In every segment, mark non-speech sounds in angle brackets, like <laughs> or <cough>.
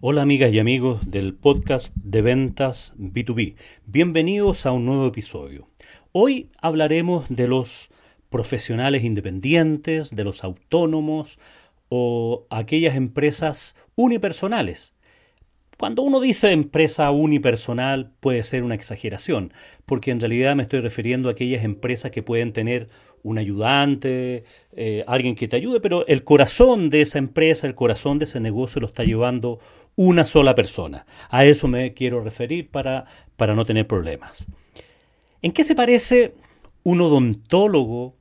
Hola amigas y amigos del podcast de ventas B2B. Bienvenidos a un nuevo episodio. Hoy hablaremos de los profesionales independientes, de los autónomos o aquellas empresas unipersonales. Cuando uno dice empresa unipersonal puede ser una exageración, porque en realidad me estoy refiriendo a aquellas empresas que pueden tener un ayudante, eh, alguien que te ayude, pero el corazón de esa empresa, el corazón de ese negocio lo está llevando una sola persona. A eso me quiero referir para, para no tener problemas. ¿En qué se parece un odontólogo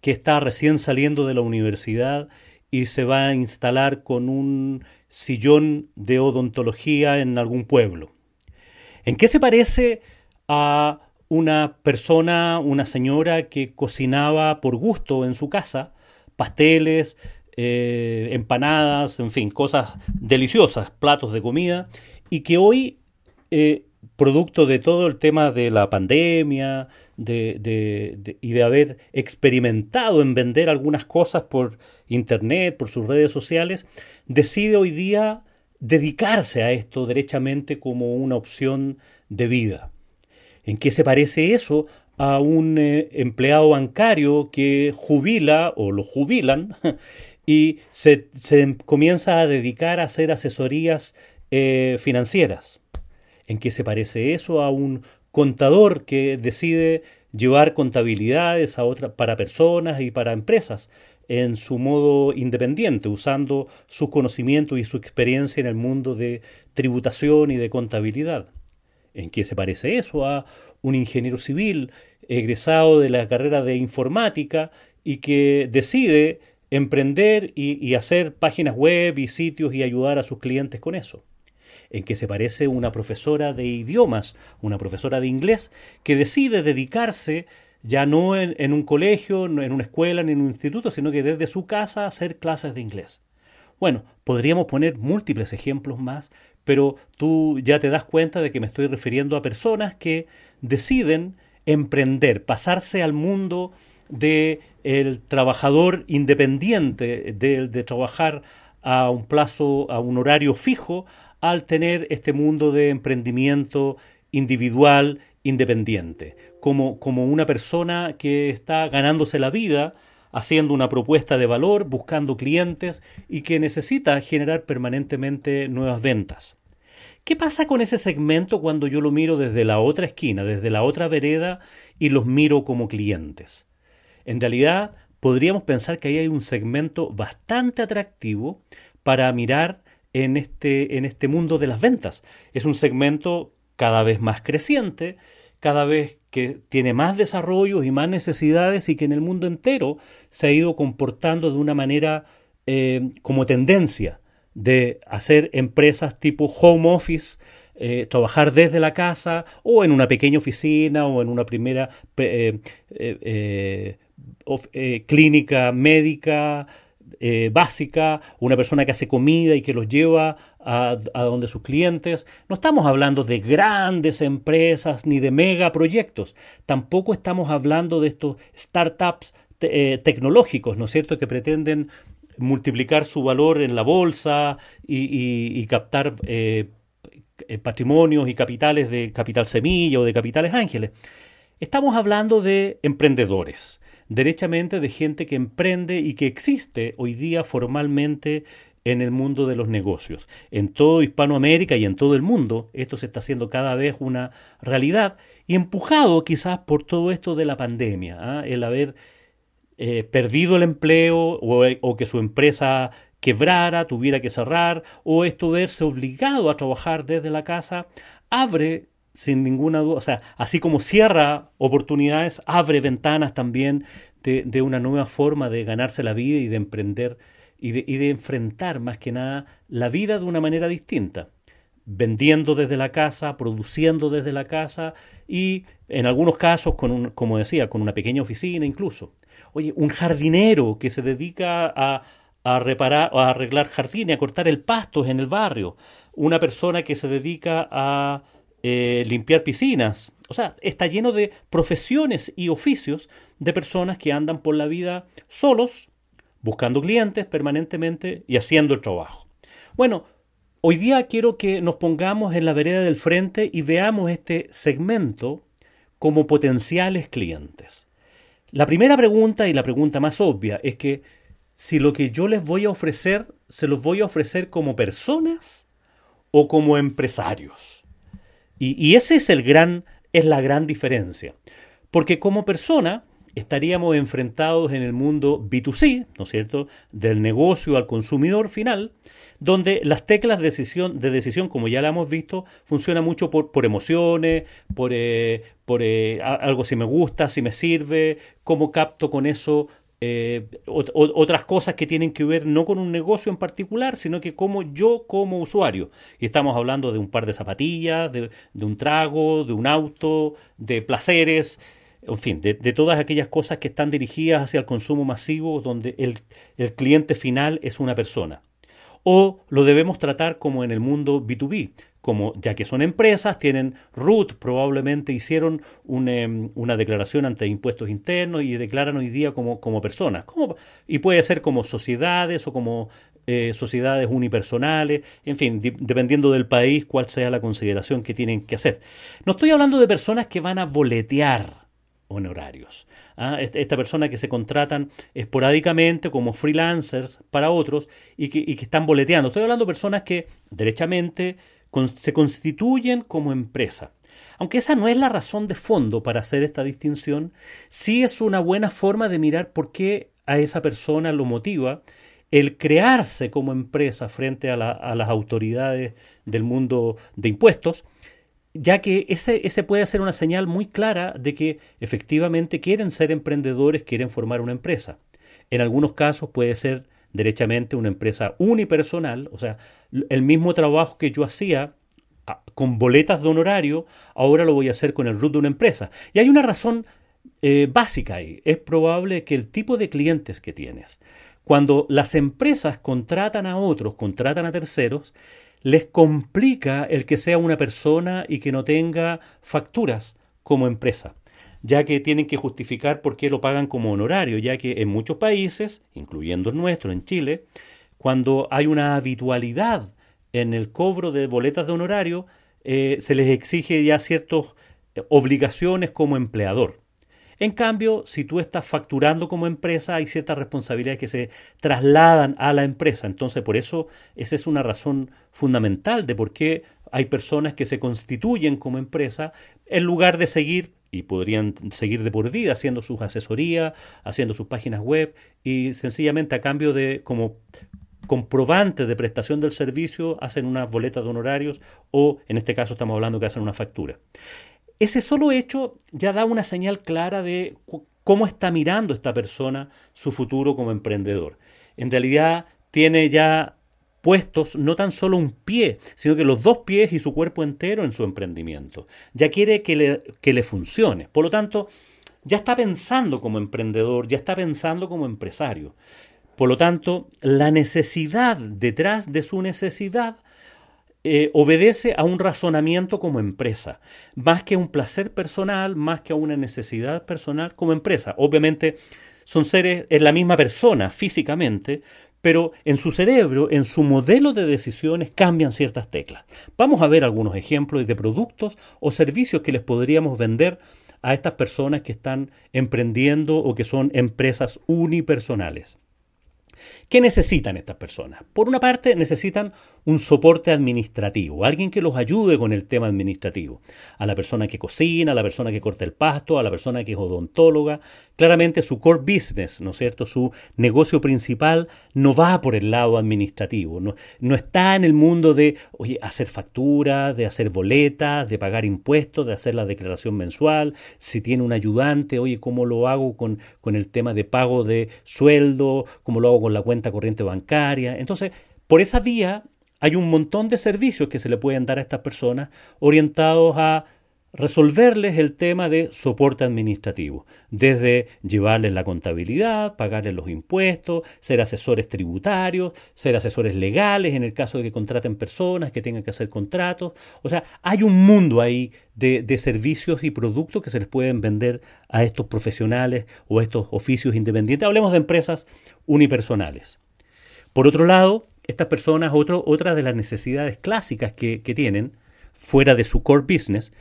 que está recién saliendo de la universidad y se va a instalar con un sillón de odontología en algún pueblo? ¿En qué se parece a una persona, una señora que cocinaba por gusto en su casa pasteles, eh, empanadas, en fin, cosas deliciosas, platos de comida, y que hoy, eh, producto de todo el tema de la pandemia de, y de haber experimentado en vender algunas cosas por internet, por sus redes sociales, decide hoy día dedicarse a esto derechamente como una opción de vida. ¿En qué se parece eso a un eh, empleado bancario que jubila o lo jubilan <laughs> y se, se comienza a dedicar a hacer asesorías eh, financieras? ¿En qué se parece eso a un contador que decide llevar contabilidades a otra, para personas y para empresas en su modo independiente, usando sus conocimientos y su experiencia en el mundo de tributación y de contabilidad? ¿En qué se parece eso a un ingeniero civil egresado de la carrera de informática y que decide emprender y, y hacer páginas web y sitios y ayudar a sus clientes con eso? ¿En qué se parece una profesora de idiomas, una profesora de inglés, que decide dedicarse ya no en, un colegio, en una escuela, ni en un instituto, sino que desde su casa hacer clases de inglés? Bueno, podríamos poner múltiples ejemplos más, pero tú ya te das cuenta de que me estoy refiriendo a personas que deciden emprender, pasarse al mundo de el trabajador independiente, de, de trabajar a un plazo, a un horario fijo, al tener este mundo de emprendimiento individual, independiente, como, como una persona que está ganándose la vida haciendo una propuesta de valor, buscando clientes y que necesita generar permanentemente nuevas ventas. ¿Qué pasa con ese segmento cuando yo lo miro desde la otra esquina, desde la otra vereda y los miro como clientes? En realidad, podríamos pensar que ahí hay un segmento bastante atractivo para mirar en este, en este mundo de las ventas. Es un segmento cada vez más creciente, cada vez que tiene más desarrollos y más necesidades y que en el mundo entero se ha ido comportando de una manera eh, como tendencia de hacer empresas tipo home office, eh, trabajar desde la casa o en una pequeña oficina o en una primera eh, clínica médica eh, básica, una persona que hace comida y que los lleva a, a donde sus clientes. No estamos hablando de grandes empresas ni de megaproyectos. Tampoco estamos hablando de estos startups eh, tecnológicos, ¿no es cierto?, que pretenden multiplicar su valor en la bolsa y, captar eh, patrimonios y capitales de capital semilla o de capitales ángeles. Estamos hablando de emprendedores, derechamente de gente que emprende y que existe hoy día formalmente en el mundo de los negocios. En todo Hispanoamérica y en todo el mundo esto se está haciendo cada vez una realidad y empujado quizás por todo esto de la pandemia, ¿ah? el haber eh, perdido el empleo o, o que su empresa quebrara, tuviera que cerrar, o esto verse obligado a trabajar desde la casa, abre sin ninguna duda, o sea, así como cierra oportunidades, abre ventanas también de, de una nueva forma de ganarse la vida y de emprender y de, y de enfrentar más que nada la vida de una manera distinta vendiendo desde la casa, produciendo desde la casa y en algunos casos, con un, como decía, con una pequeña oficina incluso. Oye, un jardinero que se dedica a, a reparar, a arreglar jardines, a cortar el pasto en el barrio, una persona que se dedica a eh, limpiar piscinas. O sea, está lleno de profesiones y oficios de personas que andan por la vida solos, buscando clientes permanentemente y haciendo el trabajo. Bueno, hoy día quiero que nos pongamos en la vereda del frente y veamos este segmento como potenciales clientes. La primera pregunta y la pregunta más obvia es que si lo que yo les voy a ofrecer, se los voy a ofrecer como personas o como empresarios. Y, y ese es el gran, es la gran diferencia. Porque como persona estaríamos enfrentados en el mundo B2C, ¿no es cierto?, del negocio al consumidor final, donde las teclas de decisión, de decisión como ya la hemos visto, funcionan mucho por, por emociones, por, eh, por eh, algo si me gusta, si me sirve, cómo capto con eso eh, otras cosas que tienen que ver no con un negocio en particular, sino que como yo como usuario. Y estamos hablando de un par de zapatillas, de, un trago, de un auto, de placeres, en fin, de, todas aquellas cosas que están dirigidas hacia el consumo masivo, donde el, el cliente final es una persona. O lo debemos tratar como en el mundo B2B, como ya que son empresas, tienen RUT, probablemente hicieron em, una declaración ante impuestos internos y declaran hoy día como, como personas. y puede ser como sociedades o como eh, sociedades unipersonales, en fin, dependiendo del país, cuál sea la consideración que tienen que hacer. No estoy hablando de personas que van a boletear honorarios. ¿ah? Esta persona que se contratan esporádicamente como freelancers para otros y que, y que están boleteando. Estoy hablando de personas que derechamente se constituyen como empresa. Aunque esa no es la razón de fondo para hacer esta distinción, sí es una buena forma de mirar por qué a esa persona lo motiva el crearse como empresa frente a, las autoridades del mundo de impuestos, ya que ese, ese puede ser una señal muy clara de que efectivamente quieren ser emprendedores, quieren formar una empresa. En algunos casos puede ser derechamente una empresa unipersonal, o sea, el mismo trabajo que yo hacía ah, con boletas de honorario, ahora lo voy a hacer con el root de una empresa. Y hay una razón eh, básica ahí. Es probable que el tipo de clientes que tienes, cuando las empresas contratan a otros, contratan a terceros, les complica el que sea una persona y que no tenga facturas como empresa ya que tienen que justificar por qué lo pagan como honorario, ya que en muchos países, incluyendo el nuestro, en Chile, cuando hay una habitualidad en el cobro de boletas de honorario, eh, se les exige ya ciertas eh, obligaciones como empleador. En cambio, si tú estás facturando como empresa, hay ciertas responsabilidades que se trasladan a la empresa. Entonces, por eso, esa es una razón fundamental de por qué hay personas que se constituyen como empresa en lugar de seguir y podrían seguir de por vida haciendo sus asesorías, haciendo sus páginas web y sencillamente a cambio de como comprobante de prestación del servicio hacen una boleta de honorarios o en este caso estamos hablando que hacen una factura. Ese solo hecho ya da una señal clara de cómo está mirando esta persona su futuro como emprendedor. En realidad tiene ya puestos no tan solo un pie, sino que los dos pies y su cuerpo entero en su emprendimiento. Ya quiere que le, que le funcione. Por lo tanto, ya está pensando como emprendedor, ya está pensando como empresario. Por lo tanto, la necesidad detrás de su necesidad eh, obedece a un razonamiento como empresa, más que un placer personal, más que a una necesidad personal como empresa. Obviamente son seres, es la misma persona físicamente, pero en su cerebro, en su modelo de decisiones, cambian ciertas teclas. Vamos a ver algunos ejemplos de productos o servicios que les podríamos vender a estas personas que están emprendiendo o que son empresas unipersonales. ¿Qué necesitan estas personas? Por una parte, necesitan un soporte administrativo, alguien que los ayude con el tema administrativo. A la persona que cocina, a la persona que corta el pasto, a la persona que es odontóloga. Claramente su core business, ¿no es cierto? Su negocio principal no va por el lado administrativo, no, está en el mundo de, oye, hacer facturas, de hacer boletas, de pagar impuestos, de hacer la declaración mensual, si tiene un ayudante, oye, ¿cómo lo hago con, con el tema de pago de sueldo? ¿Cómo lo hago con la cuenta corriente bancaria? Entonces, por esa vía hay un montón de servicios que se le pueden dar a estas personas orientados a resolverles el tema de soporte administrativo, desde llevarles la contabilidad, pagarles los impuestos, ser asesores tributarios, ser asesores legales en el caso de que contraten personas, que tengan que hacer contratos. O sea, hay un mundo ahí de, servicios y productos que se les pueden vender a estos profesionales o a estos oficios independientes. Hablemos de empresas unipersonales. Por otro lado, estas personas, otro, otra de las necesidades clásicas que tienen, fuera de su core business,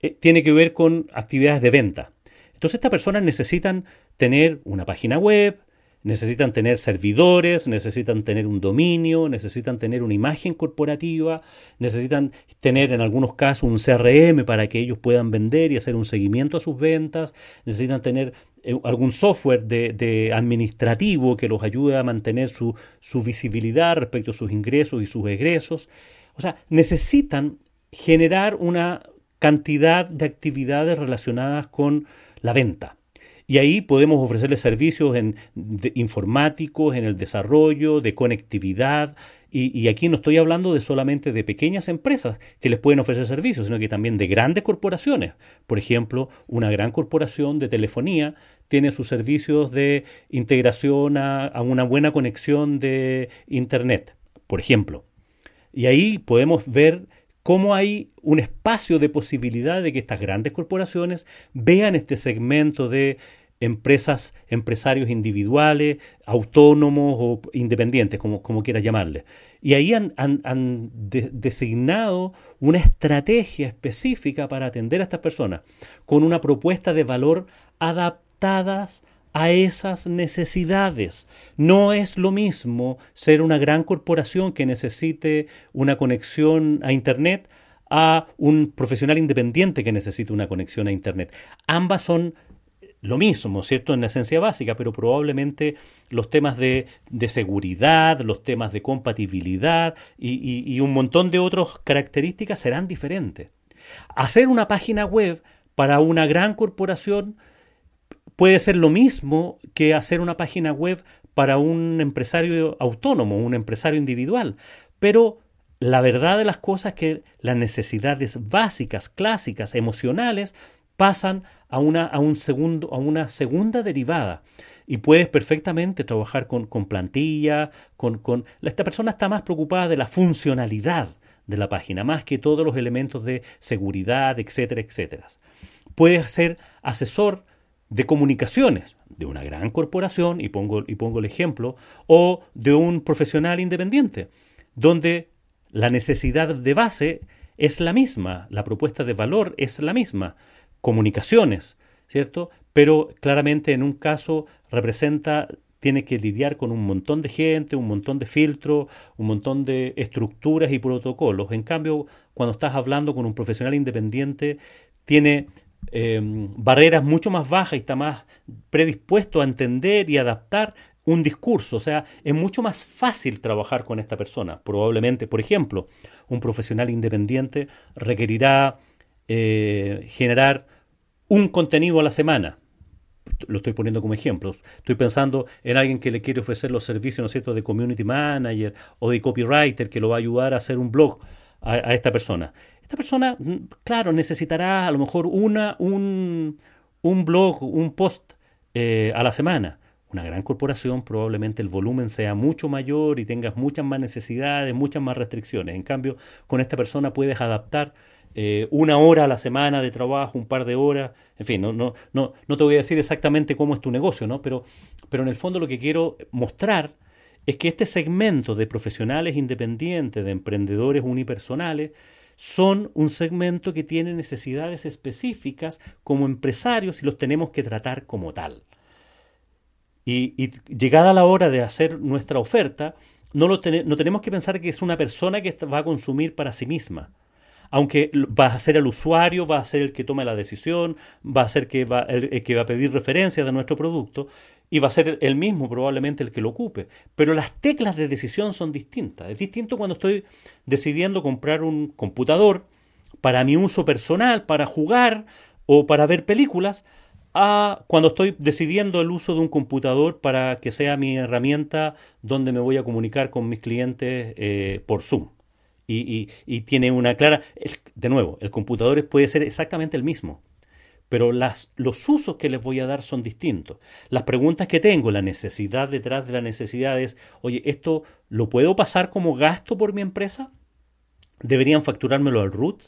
eh, tiene que ver con actividades de venta. Entonces estas personas necesitan tener una página web, necesitan tener servidores, necesitan tener un dominio, necesitan tener una imagen corporativa, necesitan tener en algunos casos un CRM para que ellos puedan vender y hacer un seguimiento a sus ventas, necesitan tener eh, algún software de, administrativo que los ayude a mantener su, su visibilidad respecto a sus ingresos y sus egresos. O sea, necesitan generar una cantidad de actividades relacionadas con la venta. Y ahí podemos ofrecerles servicios en, de, informáticos, en el desarrollo, de conectividad. Y, aquí no estoy hablando de solamente de pequeñas empresas que les pueden ofrecer servicios, sino que también de grandes corporaciones. Por ejemplo, una gran corporación de telefonía tiene sus servicios de integración a una buena conexión de Internet, por ejemplo. Y ahí podemos ver cómo hay un espacio de posibilidad de que estas grandes corporaciones vean este segmento de empresas, empresarios individuales, autónomos o independientes, como, como quieras llamarle. Y ahí han, han, han de, designado una estrategia específica para atender a estas personas, con una propuesta de valor adaptadas a esas necesidades. No es lo mismo ser una gran corporación que necesite una conexión a Internet a un profesional independiente que necesite una conexión a Internet. Ambas son lo mismo, ¿cierto? En la esencia básica, pero probablemente los temas de, de seguridad, los temas de compatibilidad y, y, y un montón de otras características serán diferentes. Hacer una página web para una gran corporación puede ser lo mismo que hacer una página web para un empresario autónomo, un empresario individual. Pero la verdad de las cosas es que las necesidades básicas, clásicas, emocionales, pasan a una, a un segundo, a una segunda derivada. Y puedes perfectamente trabajar con, con plantilla, con, con... Esta persona está más preocupada de la funcionalidad de la página, más que todos los elementos de seguridad, etcétera, etcétera. Puedes ser asesor de comunicaciones de una gran corporación, y pongo, y pongo el ejemplo, o de un profesional independiente, donde la necesidad de base es la misma, la propuesta de valor es la misma, comunicaciones, ¿cierto? Pero claramente en un caso representa, tiene que lidiar con un montón de gente, un montón de filtros, un montón de estructuras y protocolos. En cambio, cuando estás hablando con un profesional independiente, tiene eh, barreras mucho más bajas y está más predispuesto a entender y adaptar un discurso. O sea, es mucho más fácil trabajar con esta persona. Probablemente, por ejemplo, un profesional independiente requerirá eh, generar un contenido a la semana. Lo estoy poniendo como ejemplo. Estoy pensando en alguien que le quiere ofrecer los servicios, ¿no es de community manager o de copywriter que lo va a ayudar a hacer un blog a esta persona. Esta persona, mm, claro, necesitará a lo mejor una, un, un blog, un post eh, a la semana. Una gran corporación probablemente el volumen sea mucho mayor y tengas muchas más necesidades, muchas más restricciones. En cambio, con esta persona puedes adaptar eh, una hora a la semana de trabajo, un par de horas. En fin, no, no, no, no te voy a decir exactamente cómo es tu negocio, ¿no? Pero, pero en el fondo lo que quiero mostrar es que este segmento de profesionales independientes, de emprendedores unipersonales, son un segmento que tiene necesidades específicas como empresarios y los tenemos que tratar como tal. Y, llegada la hora de hacer nuestra oferta, no, lo ten, no tenemos que pensar que es una persona que va a consumir para sí misma aunque va a ser el usuario, va a ser el que tome la decisión, va a ser que va, el, el, que va a pedir referencias de nuestro producto y va a ser el mismo probablemente el que lo ocupe. Pero las teclas de decisión son distintas. Es distinto cuando estoy decidiendo comprar un computador para mi uso personal, para jugar o para ver películas, a cuando estoy decidiendo el uso de un computador para que sea mi herramienta donde me voy a comunicar con mis clientes eh, por Zoom. y, y- tiene una clara... de nuevo, el computador puede ser exactamente el mismo, pero las, los usos que les voy a dar son distintos. Las preguntas que tengo, la necesidad detrás de la necesidad es, oye, ¿esto lo puedo pasar como gasto por mi empresa? ¿Deberían facturármelo al RUT?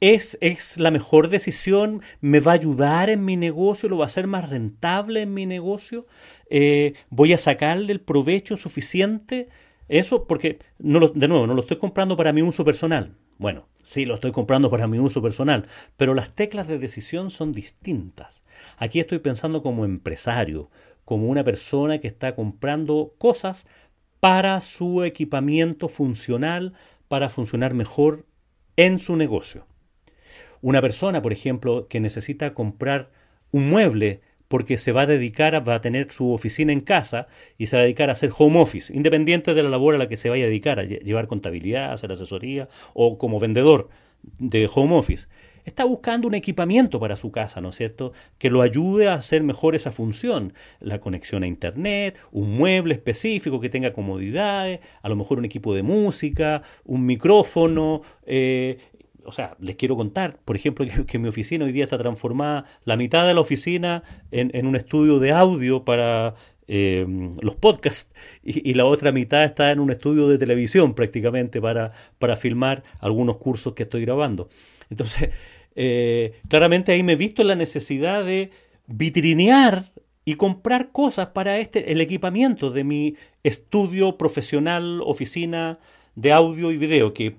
¿Es, ¿Es la mejor decisión? ¿Me va a ayudar en mi negocio? ¿Lo va a hacer más rentable en mi negocio? Eh, ¿Voy a sacarle el provecho suficiente? Eso porque, no lo- de nuevo, no lo estoy comprando para mi uso personal. Bueno, sí lo estoy comprando para mi uso personal, pero las teclas de decisión son distintas. Aquí estoy pensando como empresario, como una persona que está comprando cosas para su equipamiento funcional, para funcionar mejor en su negocio. Una persona, por ejemplo, que necesita comprar un mueble porque se va a dedicar, a, va a tener su oficina en casa y se va a dedicar a hacer home office, independiente de la labor a la que se vaya a dedicar, a lle- llevar contabilidad, hacer asesoría o como vendedor de home office. Está buscando un equipamiento para su casa, ¿no es cierto? Que lo ayude a hacer mejor esa función. La conexión a Internet, un mueble específico que tenga comodidades, a lo mejor un equipo de música, un micrófono, eh, o sea, les quiero contar, por ejemplo, que, mi oficina hoy día está transformada, la mitad de la oficina en, un estudio de audio para eh, los podcasts y, la otra mitad está en un estudio de televisión prácticamente para, para filmar algunos cursos que estoy grabando. Entonces, <laughs> eh, claramente ahí me he visto la necesidad de vitrinear y comprar cosas para este, el equipamiento de mi estudio profesional, oficina de audio y video, que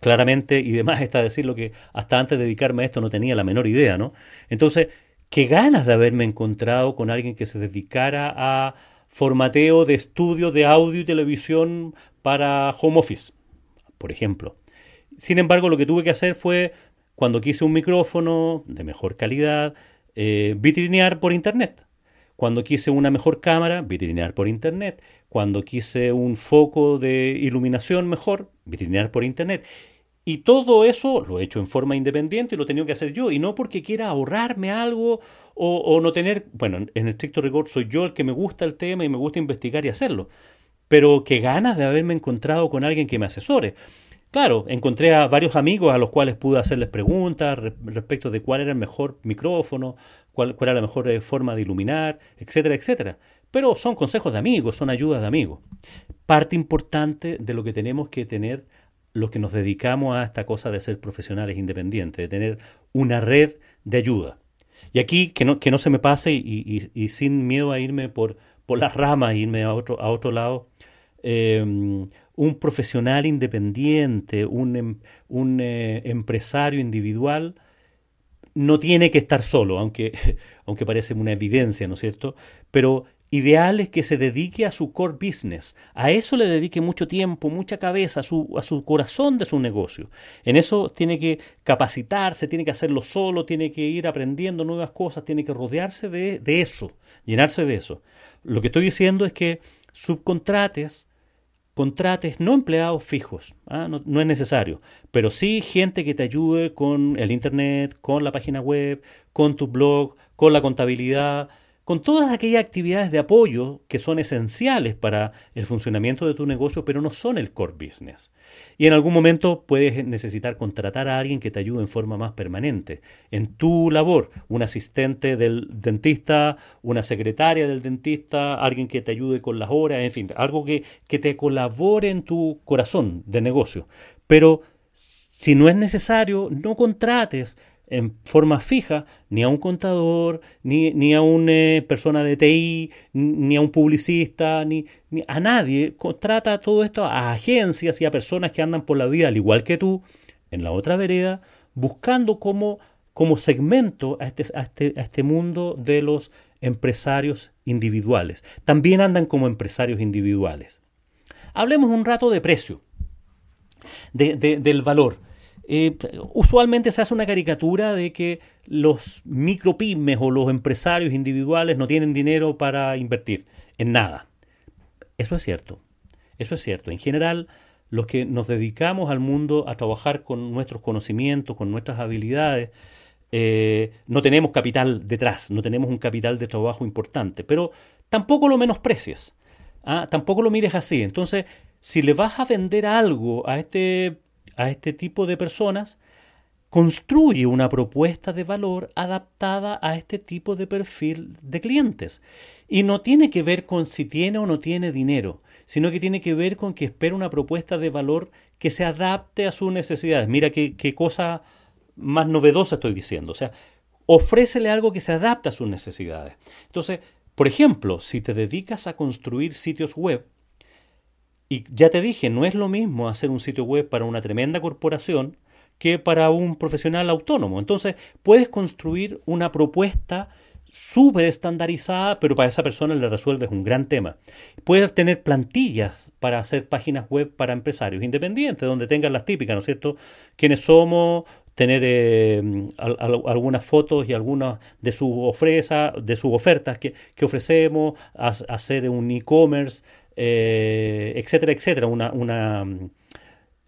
claramente, y demás está decirlo que hasta antes de dedicarme a esto no tenía la menor idea, ¿no? Entonces, qué ganas de haberme encontrado con alguien que se dedicara a formateo de estudio de audio y televisión para home office, por ejemplo. Sin embargo, lo que tuve que hacer fue, cuando quise un micrófono de mejor calidad, eh, vitrinear por internet. Cuando quise una mejor cámara, vitrinear por internet. Cuando quise un foco de iluminación mejor, vitrinear por internet. Y todo eso lo he hecho en forma independiente y lo he tenido que hacer yo. Y no porque quiera ahorrarme algo o, no tener. Bueno, en estricto rigor soy yo el que me gusta el tema y me gusta investigar y hacerlo. Pero qué ganas de haberme encontrado con alguien que me asesore. Claro, encontré a varios amigos a los cuales pude hacerles preguntas re- respecto de cuál era el mejor micrófono, cuál, cuál era la mejor eh, forma de iluminar, etcétera, etcétera. Pero son consejos de amigos, son ayudas de amigos. Parte importante de lo que tenemos que tener los que nos dedicamos a esta cosa de ser profesionales independientes, de tener una red de ayuda. Y aquí, que no, que no se me pase y, sin miedo a irme por, por las ramas, irme a otro, a otro lado, eh, un profesional independiente, un, em- un, eh, empresario individual, no tiene que estar solo, aunque, <laughs> aunque parece una evidencia, ¿no es cierto? Pero ideal es que se dedique a su core business, a eso le dedique mucho tiempo, mucha cabeza, a su, a su corazón de su negocio. En eso tiene que capacitarse, tiene que hacerlo solo, tiene que ir aprendiendo nuevas cosas, tiene que rodearse de, de eso, llenarse de eso. Lo que estoy diciendo es que subcontrates contrates no empleados fijos, ¿ah? no, no es necesario, pero sí gente que te ayude con el internet, con la página web, con tu blog, con la contabilidad, con todas aquellas actividades de apoyo que son esenciales para el funcionamiento de tu negocio, pero no son el core business. Y en algún momento puedes necesitar contratar a alguien que te ayude en forma más permanente en tu labor, un asistente del dentista, una secretaria del dentista, alguien que te ayude con las horas, en fin, algo que, que te colabore en tu corazón de negocio. Pero si no es necesario, no contrates en forma fija ni a un contador, ni, ni a una eh, persona de TI, ni a un publicista, ni, ni a nadie. Contrata todo esto a agencias y a personas que andan por la vida, al igual que tú, en la otra vereda, buscando como, como segmento a este, a, este, a este mundo de los empresarios individuales. También andan como empresarios individuales. Hablemos un rato de precio, de, de, del valor. Eh, usualmente se hace una caricatura de que los micropymes o los empresarios individuales no tienen dinero para invertir en nada. Eso es cierto. Eso es cierto. En general, los que nos dedicamos al mundo a trabajar con nuestros conocimientos, con nuestras habilidades, eh, no tenemos capital detrás, no tenemos un capital de trabajo importante, pero tampoco lo menosprecies, ¿ah? tampoco lo mires así. Entonces, si le vas a vender algo a este, a este tipo de personas, construye una propuesta de valor adaptada a este tipo de perfil de clientes. Y no tiene que ver con si tiene o no tiene dinero, sino que tiene que ver con que espera una propuesta de valor que se adapte a sus necesidades. Mira qué, qué cosa más novedosa estoy diciendo. O sea, ofrécele algo que se adapte a sus necesidades. Entonces, por ejemplo, si te dedicas a construir sitios web, y ya te dije, no es lo mismo hacer un sitio web para una tremenda corporación que para un profesional autónomo. Entonces, puedes construir una propuesta súper estandarizada, pero para esa persona le resuelves un gran tema. Puedes tener plantillas para hacer páginas web para empresarios independientes, donde tengan las típicas, ¿no es cierto? Quiénes somos, tener eh, algunas fotos y algunas de sus ofrezas, de sus ofertas que, ofrecemos, hacer un e-commerce, eh, etcétera, etcétera,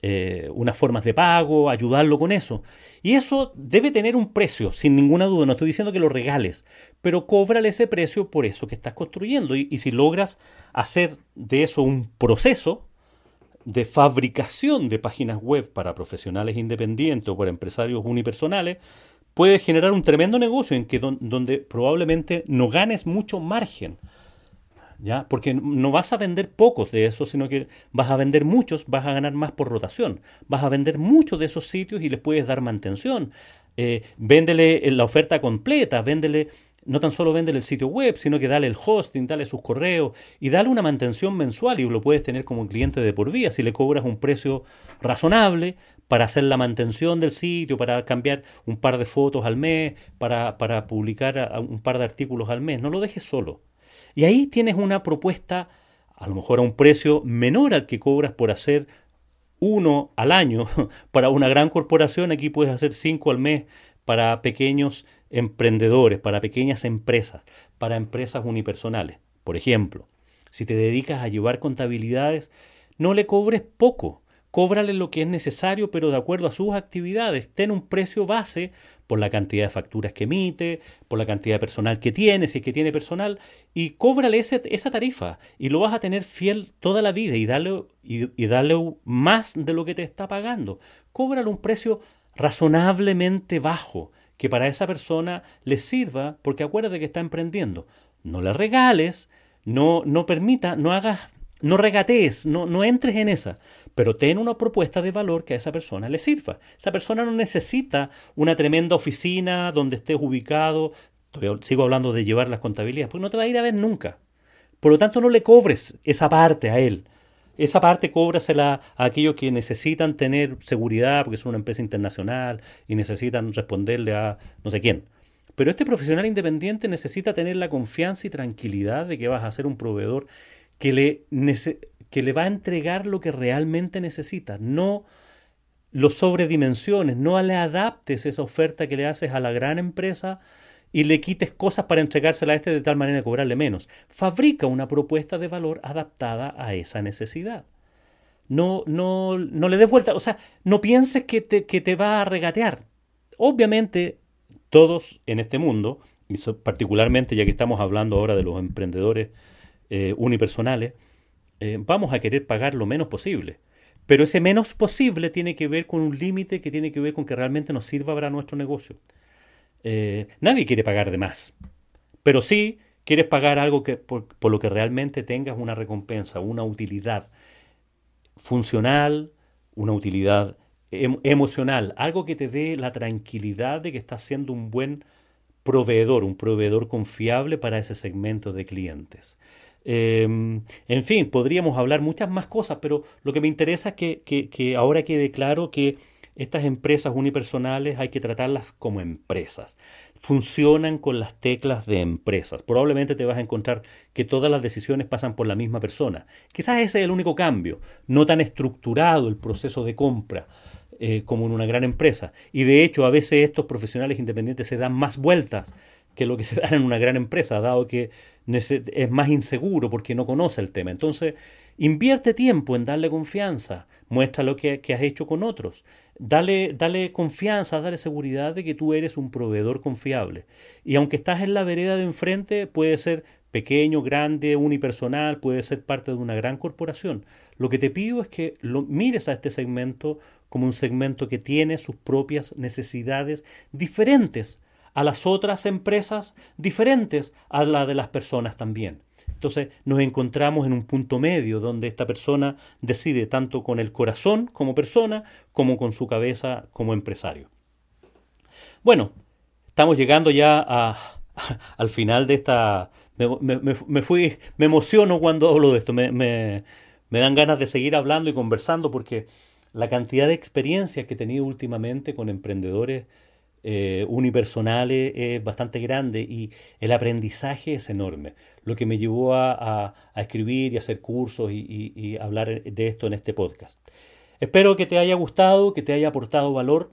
eh, unas formas de pago, ayudarlo con eso. Y eso debe tener un precio, sin ninguna duda. No estoy diciendo que lo regales, pero cóbrale ese precio por eso que estás construyendo. Y, si logras hacer de eso un proceso de fabricación de páginas web para profesionales independientes o para empresarios unipersonales, puedes generar un tremendo negocio en que donde probablemente no ganes mucho margen ¿ya? Porque no vas a vender pocos de esos, sino que vas a vender muchos, vas a ganar más por rotación. Vas a vender muchos de esos sitios y les puedes dar mantención. Eh, véndele la oferta completa, véndele, no tan solo véndele el sitio web, sino que dale el hosting, dale sus correos y dale una mantención mensual y lo puedes tener como cliente de por vida si le cobras un precio razonable para hacer la mantención del sitio, para cambiar un par de fotos al mes, para, para publicar un par de artículos al mes. No lo dejes solo. Y ahí tienes una propuesta, a lo mejor a un precio menor al que cobras por hacer uno al año <laughs> para una gran corporación, aquí puedes hacer cinco al mes para pequeños emprendedores, para pequeñas empresas, para empresas unipersonales. Por ejemplo, si te dedicas a llevar contabilidades, no le cobres poco, cóbrale lo que es necesario, pero de acuerdo a sus actividades. Ten un precio base por la cantidad de facturas que emite, por la cantidad de personal que tiene, si es que tiene personal, y cóbrale esa tarifa y lo vas a tener fiel toda la vida y darle, y, darle más de lo que te está pagando. Cóbrale un precio razonablemente bajo que para esa persona le sirva porque acuérdate que está emprendiendo. No le regales, no, no permita, no hagas, no regatees, no, no entres en esa pero ten una propuesta de valor que a esa persona le sirva. Esa persona no necesita una tremenda oficina donde estés ubicado. sigo hablando de llevar las contabilidades, porque no te va a ir a ver nunca. Por lo tanto, no le cobres esa parte a él. Esa parte cóbrasela a aquellos que necesitan tener seguridad porque son una empresa internacional y necesitan responderle a no sé quién. Pero este profesional independiente necesita tener la confianza y tranquilidad de que vas a ser un proveedor que le, que le va a entregar lo que realmente necesita. No lo sobredimensiones, no le adaptes esa oferta que le haces a la gran empresa y le quites cosas para entregársela a este de tal manera de cobrarle menos. Fabrica una propuesta de valor adaptada a esa necesidad. No, no, no le des vuelta, o sea, no pienses que te, que te va a regatear. Obviamente, todos en este mundo, y particularmente ya que estamos hablando ahora de los emprendedores eh, unipersonales, eh, vamos a querer pagar lo menos posible. Pero ese menos posible tiene que ver con un límite que tiene que ver con que realmente nos sirva para nuestro negocio. Eh, nadie quiere pagar de más, pero sí quieres pagar algo que, por, lo que realmente tengas una recompensa, una utilidad funcional, una utilidad em, emocional, algo que te dé la tranquilidad de que estás siendo un buen proveedor, un proveedor confiable para ese segmento de clientes. Em, en fin, podríamos hablar muchas más cosas, pero lo que me interesa es que, que, ahora quede claro que estas empresas unipersonales hay que tratarlas como empresas. Funcionan con las teclas de empresas. Probablemente te vas a encontrar que todas las decisiones pasan por la misma persona. Quizás ese es el único cambio. No tan estructurado el proceso de compra eh, como en una gran empresa. Y de hecho, a veces estos profesionales independientes se dan más vueltas que lo que se <laughs> dan en una gran empresa, dado que es más inseguro porque no conoce el tema. Entonces, invierte tiempo en darle confianza, muestra lo que, has hecho con otros, dale, dale confianza, dale seguridad de que tú eres un proveedor confiable. Y aunque estás en la vereda de enfrente, puede ser pequeño, grande, unipersonal, puede ser parte de una gran corporación. Lo que te pido es que mires a este segmento como un segmento que tiene sus propias necesidades diferentes a las otras empresas, diferentes a la de las personas también. Entonces nos encontramos en un punto medio donde esta persona decide tanto con el corazón como persona como con su cabeza como empresario. Bueno, estamos llegando ya a, <laughs> al final de esta... Me, fui, me emociono cuando hablo de esto, me, me, dan ganas de seguir hablando y conversando porque la cantidad de experiencias que he tenido últimamente con emprendedores eh, es bastante grande y el aprendizaje es enorme, lo que me llevó a, escribir y hacer cursos y, hablar de esto en este podcast. Espero que te haya gustado, que te haya aportado valor,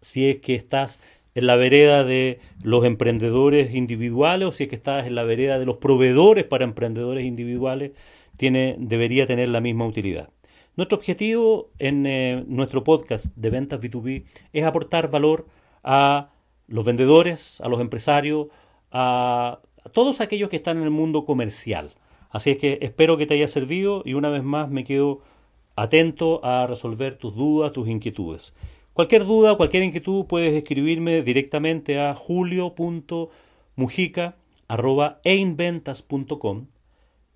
si es que estás en la vereda de los emprendedores individuales o si es que estás en la vereda de los proveedores para emprendedores individuales, tiene, debería tener la misma utilidad. Nuestro objetivo en eh, nuestro podcast de ventas B2B es aportar valor a los vendedores, a los empresarios, a, todos aquellos que están en el mundo comercial. Así es que espero que te haya servido y una vez más me quedo atento a resolver tus dudas, tus inquietudes. Cualquier duda, cualquier inquietud puedes escribirme directamente a julio.mujica.einventas.com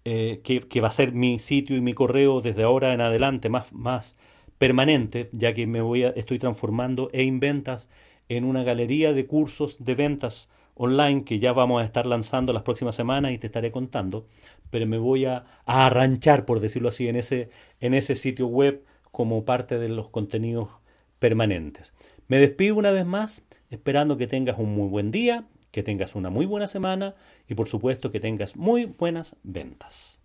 eh, que, que, va a ser mi sitio y mi correo desde ahora en adelante más, más permanente, ya que me voy a, estoy transformando Einventas en una galería de cursos de ventas online que ya vamos a estar lanzando las próximas semanas y te estaré contando, pero me voy a, arranchar, por decirlo así, en ese, en ese sitio web como parte de los contenidos permanentes. Me despido una vez más, esperando que tengas un muy buen día, que tengas una muy buena semana y por supuesto que tengas muy buenas ventas.